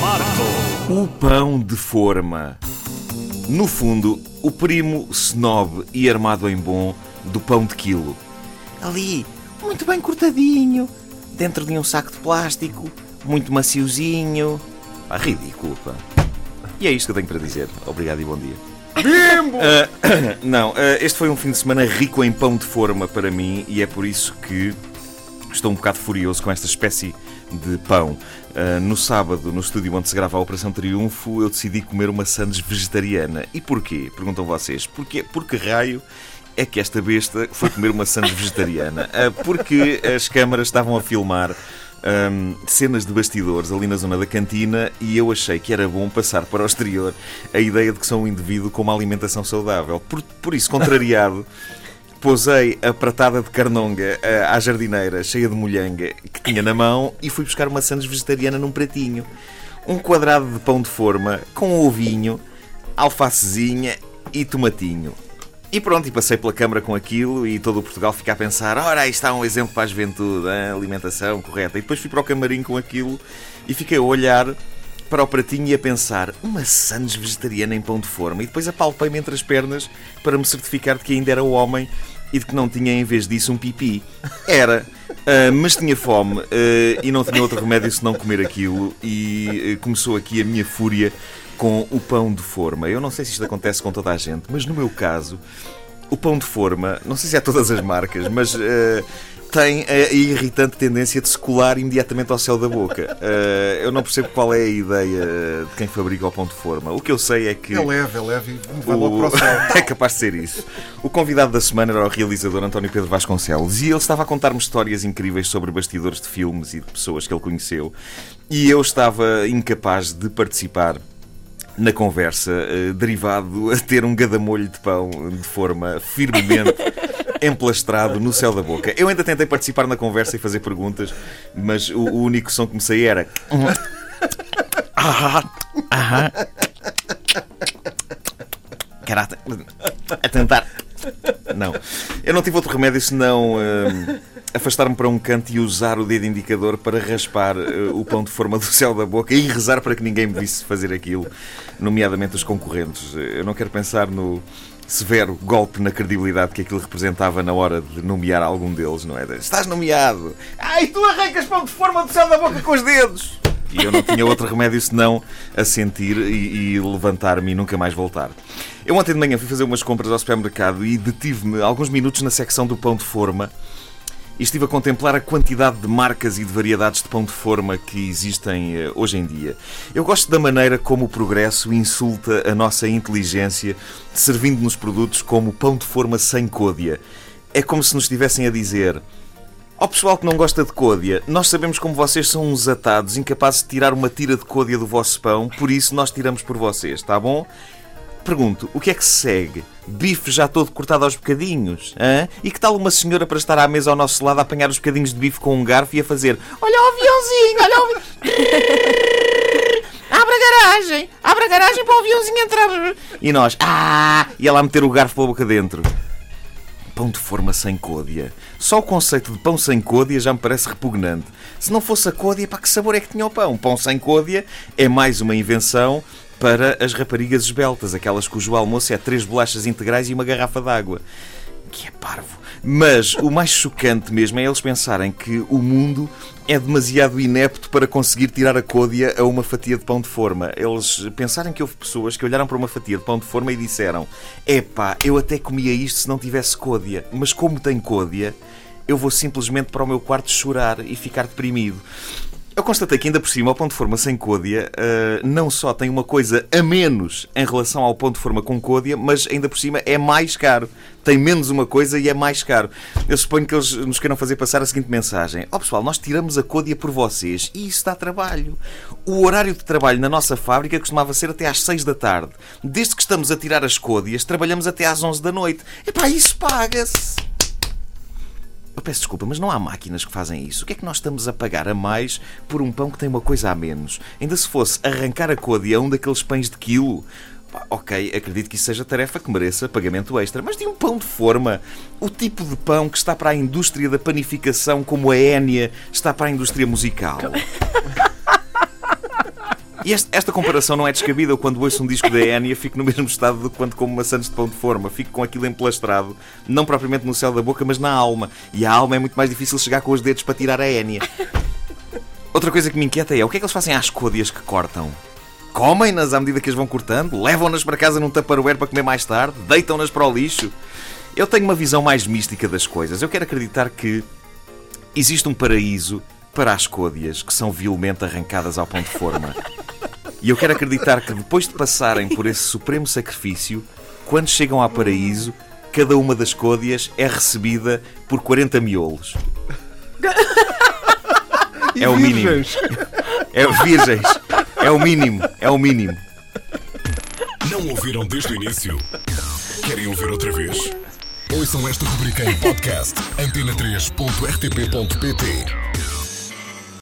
Marco. O pão de forma. No fundo, o primo snob e armado em bom do pão de quilo. Ali, muito bem cortadinho, dentro de um saco de plástico, muito maciozinho. Pá, ridículo, pá. E é isto que eu tenho para dizer. Obrigado e bom dia. Bimbo! Ah, não, ah, este foi um fim de semana rico em pão de forma para mim e é por isso que estou um bocado furioso com esta espécie de pão. Uh, no sábado, no estúdio onde se grava a Operação Triunfo, eu decidi comer uma sandes vegetariana. E porquê? Perguntam vocês. Porquê? Porque raio é que esta besta foi comer uma sandes vegetariana? Uh, porque as câmaras estavam a filmar um, cenas de bastidores ali na zona da cantina e eu achei que era bom passar para o exterior a ideia de que sou um indivíduo com uma alimentação saudável. Por, por isso, contrariado posei a pratada de carnonga uh, à jardineira, cheia de molhanga, que tinha na mão, e fui buscar uma sandes vegetariana num pratinho. Um quadrado de pão de forma, com ovinho, alfacezinha e tomatinho. E pronto, e passei pela câmara com aquilo e todo o Portugal fica a pensar: ora, aí está um exemplo para a juventude, hein? alimentação correta. E depois fui para o camarim com aquilo e fiquei a olhar para o pratinho e a pensar: uma sandes vegetariana em pão de forma. E depois apalpei-me entre as pernas para me certificar de que ainda era o homem e de que não tinha em vez disso um pipi. Era. Uh, mas tinha fome uh, e não tinha outro remédio senão comer aquilo e uh, começou aqui a minha fúria com o pão de forma. Eu não sei se isto acontece com toda a gente, mas no meu caso, o pão de forma, não sei se é todas as marcas, mas tem a irritante tendência de se colar imediatamente ao céu da boca. Uh, eu não percebo qual é a ideia de quem fabrica o pão de forma. O que eu sei é que. É leve, é leve vai logo para o céu. é capaz de ser isso. O convidado da semana era o realizador António Pedro Vasconcelos e ele estava a contar-me histórias incríveis sobre bastidores de filmes e de pessoas que ele conheceu. E eu estava incapaz de participar na conversa, uh, derivado a ter um gadamolho de pão de forma firmemente emplastrado no céu da boca. Eu ainda tentei participar na conversa e fazer perguntas, mas o, o único som que me saía era. Ah, ah, Caraca, a tentar. Não. Eu não tive outro remédio senão uh, afastar-me para um canto e usar o dedo indicador para raspar uh, o pão de forma do céu da boca e rezar para que ninguém me visse fazer aquilo, nomeadamente os concorrentes. Eu não quero pensar no severo golpe na credibilidade que aquilo representava na hora de nomear algum deles, não é? Estás nomeado! Ai, tu arrancas pão de forma do céu da boca com os dedos! E eu não tinha outro remédio senão assentir e, e levantar-me e nunca mais voltar. Eu ontem de manhã fui fazer umas compras ao supermercado e detive-me alguns minutos na secção do pão de forma e estive a contemplar a quantidade de marcas e de variedades de pão de forma que existem eh, hoje em dia. Eu gosto da maneira como o progresso insulta a nossa inteligência, servindo-nos produtos como pão de forma sem côdea. É como se nos estivessem a dizer. Ao pessoal que não gosta de côdea, nós sabemos como vocês são uns atados, incapazes de tirar uma tira de côdea do vosso pão, por isso nós tiramos por vocês, tá bom? Pergunto, o que é que se segue? Bife já todo cortado aos bocadinhos? Hã? E que tal uma senhora para estar à mesa ao nosso lado a apanhar os bocadinhos de bife com um garfo e a fazer Olha o aviãozinho, olha o Abre a garagem! Abre a garagem para o aviãozinho entrar! E nós, ah! E ela a meter o garfo para a boca dentro. Pão de forma sem côdea. Só o conceito de pão sem côdea já me parece repugnante. Se não fosse a côdea, para que sabor é que tinha o pão? Pão sem côdea é mais uma invenção para as raparigas esbeltas, aquelas cujo almoço é três bolachas integrais e uma garrafa d'água. Que é parvo. Mas o mais chocante mesmo é eles pensarem que o mundo é demasiado inepto para conseguir tirar a côdea a uma fatia de pão de forma. Eles pensarem que houve pessoas que olharam para uma fatia de pão de forma e disseram: Epá, eu até comia isto se não tivesse côdea, mas como tem côdea, eu vou simplesmente para o meu quarto chorar e ficar deprimido. Eu constatei que ainda por cima o ponto de forma sem côdea uh, não só tem uma coisa a menos em relação ao ponto de forma com côdea, mas ainda por cima é mais caro. Tem menos uma coisa e é mais caro. Eu suponho que eles nos queiram fazer passar a seguinte mensagem: Ó oh, pessoal, nós tiramos a côdea por vocês e isso dá trabalho. O horário de trabalho na nossa fábrica costumava ser até às 6 da tarde. Desde que estamos a tirar as côdeas, trabalhamos até às 11 da noite. Epá, isso paga-se! Eu peço desculpa, mas não há máquinas que fazem isso. O que é que nós estamos a pagar a mais por um pão que tem uma coisa a menos? Ainda se fosse arrancar a côdea a um daqueles pães de quilo. ok, acredito que isso seja tarefa que mereça pagamento extra, mas de um pão de forma, o tipo de pão que está para a indústria da panificação como a Énia está para a indústria musical. E este- esta comparação não é descabida. Eu, quando ouço um disco da Enya, fico no mesmo estado de quando como maçãs de pão de forma. Fico com aquilo emplastrado, não propriamente no céu da boca, mas na alma. E a alma é muito mais difícil chegar com os dedos para tirar a Enya. Outra coisa que me inquieta é o que é que eles fazem às côdeas que cortam? Comem-nas à medida que as vão cortando? Levam-nas para casa num tupperware para comer mais tarde? Deitam-nas para o lixo? Eu tenho uma visão mais mística das coisas. Eu quero acreditar que existe um paraíso para as côdeas que são vilmente arrancadas ao pão de forma. E eu quero acreditar que depois de passarem por esse supremo sacrifício, quando chegam ao paraíso, cada uma das côdeas é recebida por 40 miolos. É o mínimo. virgens. É virgens. É o mínimo. É o mínimo. Não ouviram desde o início? Querem ouvir outra vez? Ouçam esta rubrica em podcast antena3.rtp.pt